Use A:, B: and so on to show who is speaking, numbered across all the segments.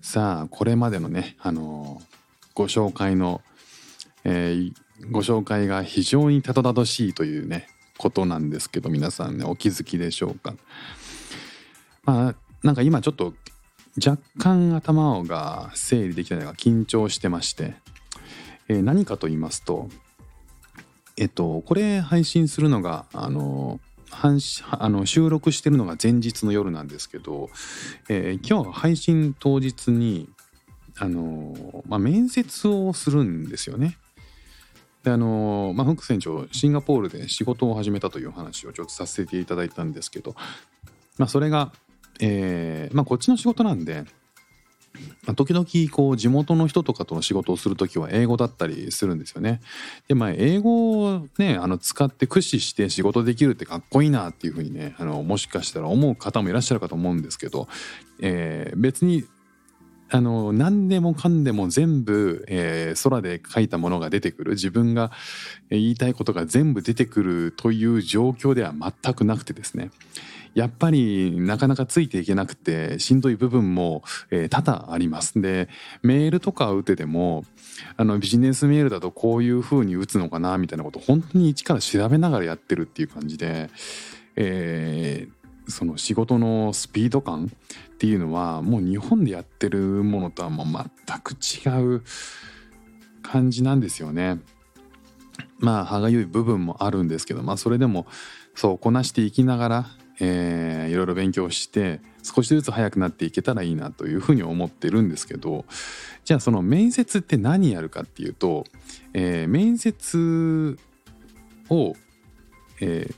A: さあ、これまでのね、あのご紹介の、えーご紹介が非常にたどたどしいというね、ことなんですけど、皆さんね、お気づきでしょうか。まあ、なんか今ちょっと若干頭が整理できないのが緊張してまして、えー何かと言いますとえっとこれ配信するのがあのあの収録してるのが前日の夜なんですけど、えー今日配信当日にあの、まあ、面接をするんですよね。であのまあ、フック船長シンガポールで仕事を始めたという話をちょっとさせていただいたんですけど、まあ、それがえーまあこっちの仕事なんで、時々こう地元の人とかとの仕事をする時は英語だったりするんですよね。でまあ英語をねあの使って駆使して仕事できるってかっこいいなっていうふうにねあのもしかしたら思う方もいらっしゃるかと思うんですけど、えー別にあの何でもかんでも全部、えー空で書いたものが出てくる自分が言いたいことが全部出てくるという状況では全くなくてですねやっぱりなかなかついていけなくてしんどい部分も、えー多々あります。でメールとか打ててもあのビジネスメールだとこういう風に打つのかなみたいなことを本当に一から調べながらやってるっていう感じで、えーその仕事のスピード感っていうのはもう日本でやってるものとはもう全く違う感じなんですよね。まあ歯がゆい部分もあるんですけどまあそれでもそうこなしていきながら、えーいろいろ勉強して少しずつ早くなっていけたらいいなというふうに思ってるんですけどじゃあその面接って何やるかっていうと、えー面接を、えー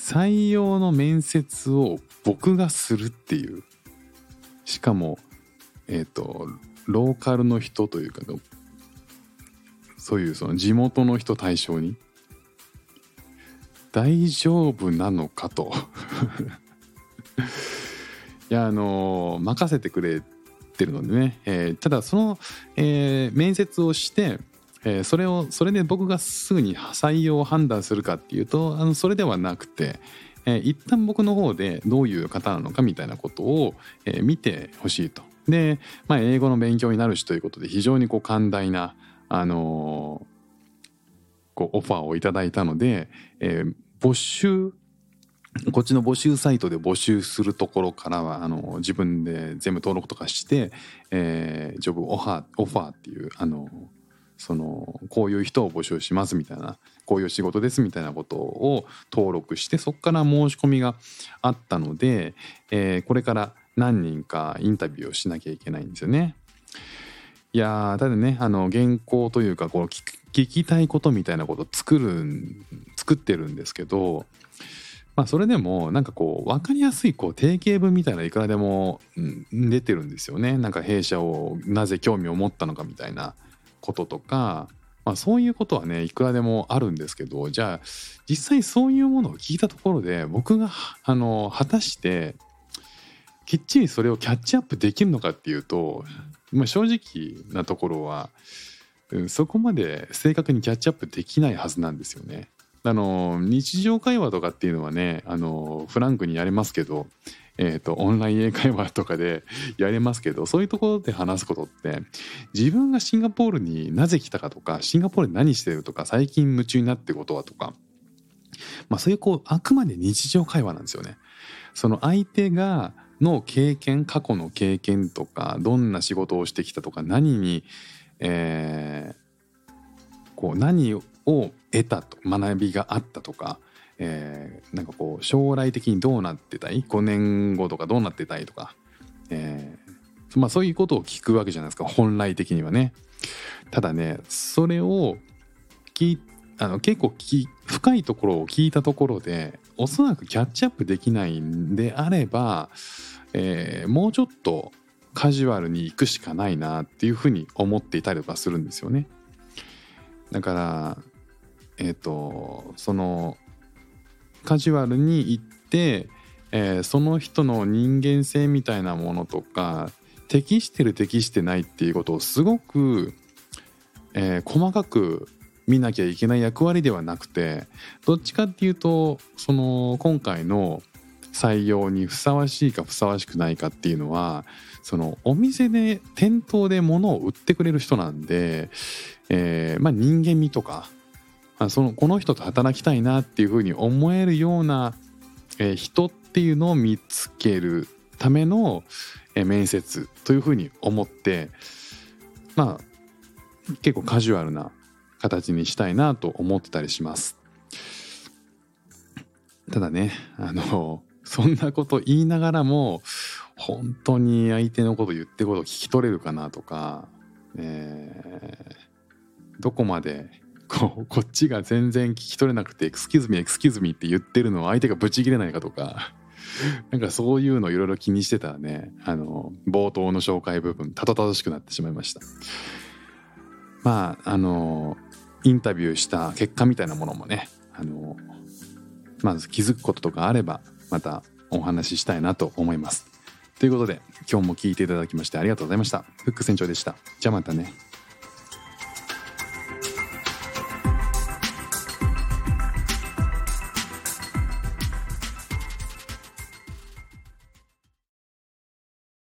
A: 採用の面接を僕がするっていう。しかもえっ、とローカルの人というかそういうその地元の人対象に。大丈夫なのかと。いやあの任せてくれてるのでね、えーただその、えー面接をして、えーそれをそれで僕がすぐに採用を判断するかっていうとあのそれではなくて、えー一旦僕の方でどういう方なのかみたいなことを、えー見てほしいと。で、まあ、英語の勉強になるしということで非常にこう寛大な、あのこうオファーをいただいたので、えー募集こっちの募集サイトで募集するところからはあの自分で全部登録とかして、えージョブオファーオファーっていうあのそのこういう人を募集しますみたいなこういう仕事ですみたいなことを登録してそこから申し込みがあったので、えーこれから何人かインタビューをしなきゃいけないんですよね。いやただねあの原稿というかこう聞聞きたいことみたいなことを作る作ってるんですけどまあそれでもなんかこう分かりやすいこう定型文みたいないくらでも出てるんですよねなんか弊社をなぜ興味を持ったのかみたいなこととか、まあ、そういうことはねいくらでもあるんですけどじゃあ実際そういうものを聞いたところで僕があの果たしてきっちりそれをキャッチアップできるのかっていうと、まあ、正直なところは、うんそこまで正確にキャッチアップできないはずなんですよね。あの日常会話とかっていうのはねあのフランクにやれますけど、えー、とオンライン英会話とかでやれますけどそういうところで話すことって自分がシンガポールになぜ来たかとかシンガポールで何してるとか最近夢中になってことはとか、まあ、そういうこうあくまで日常会話なんですよね。その相手がの経験過去の経験とかどんな仕事をしてきたとか何に、えーこう何を得たと学びがあったとか、えーなんかこう将来的にどうなってたい？5年後とかどうなってたいとか、えーまあ、そういうことを聞くわけじゃないですか本来的にはね。ただねそれを聞あの結構き深いところを聞いたところでおそらくキャッチアップできないんであれば、えーもうちょっとカジュアルに行くしかないなっていうふうに思っていたりとかするんですよね。だからえっ、とそのカジュアルに行って、えーその人の人間性みたいなものとか適してる適してないっていうことをすごく、えー細かく見なきゃいけない役割ではなくてどっちかっていうとその今回の採用にふさわしいかふさわしくないかっていうのはそのお店で店頭で物を売ってくれる人なんで、えーまあ、人間味とかあそのこの人と働きたいなっていうふうに思えるような、え人っていうのを見つけるための、え面接というふうに思ってまあ結構カジュアルな形にしたいなと思ってたりします。ただねあの そんなこと言いながらも本当に相手のこと言ってることを聞き取れるかなとか、えーどこまでこうこっちが全然聞き取れなくて「エクスキューズミエクスキューズミ」って言ってるのを相手がブチ切れないかとか なんかそういうのいろいろ気にしてたらねあの冒頭の紹介部分たどたどしくなってしまいました。まああのインタビューした結果みたいなものもねあのまず気づくこととかあればまたお話ししたいなと思います。ということで今日も聞いていただきましてありがとうございました。フック船長でした。じゃあまたね。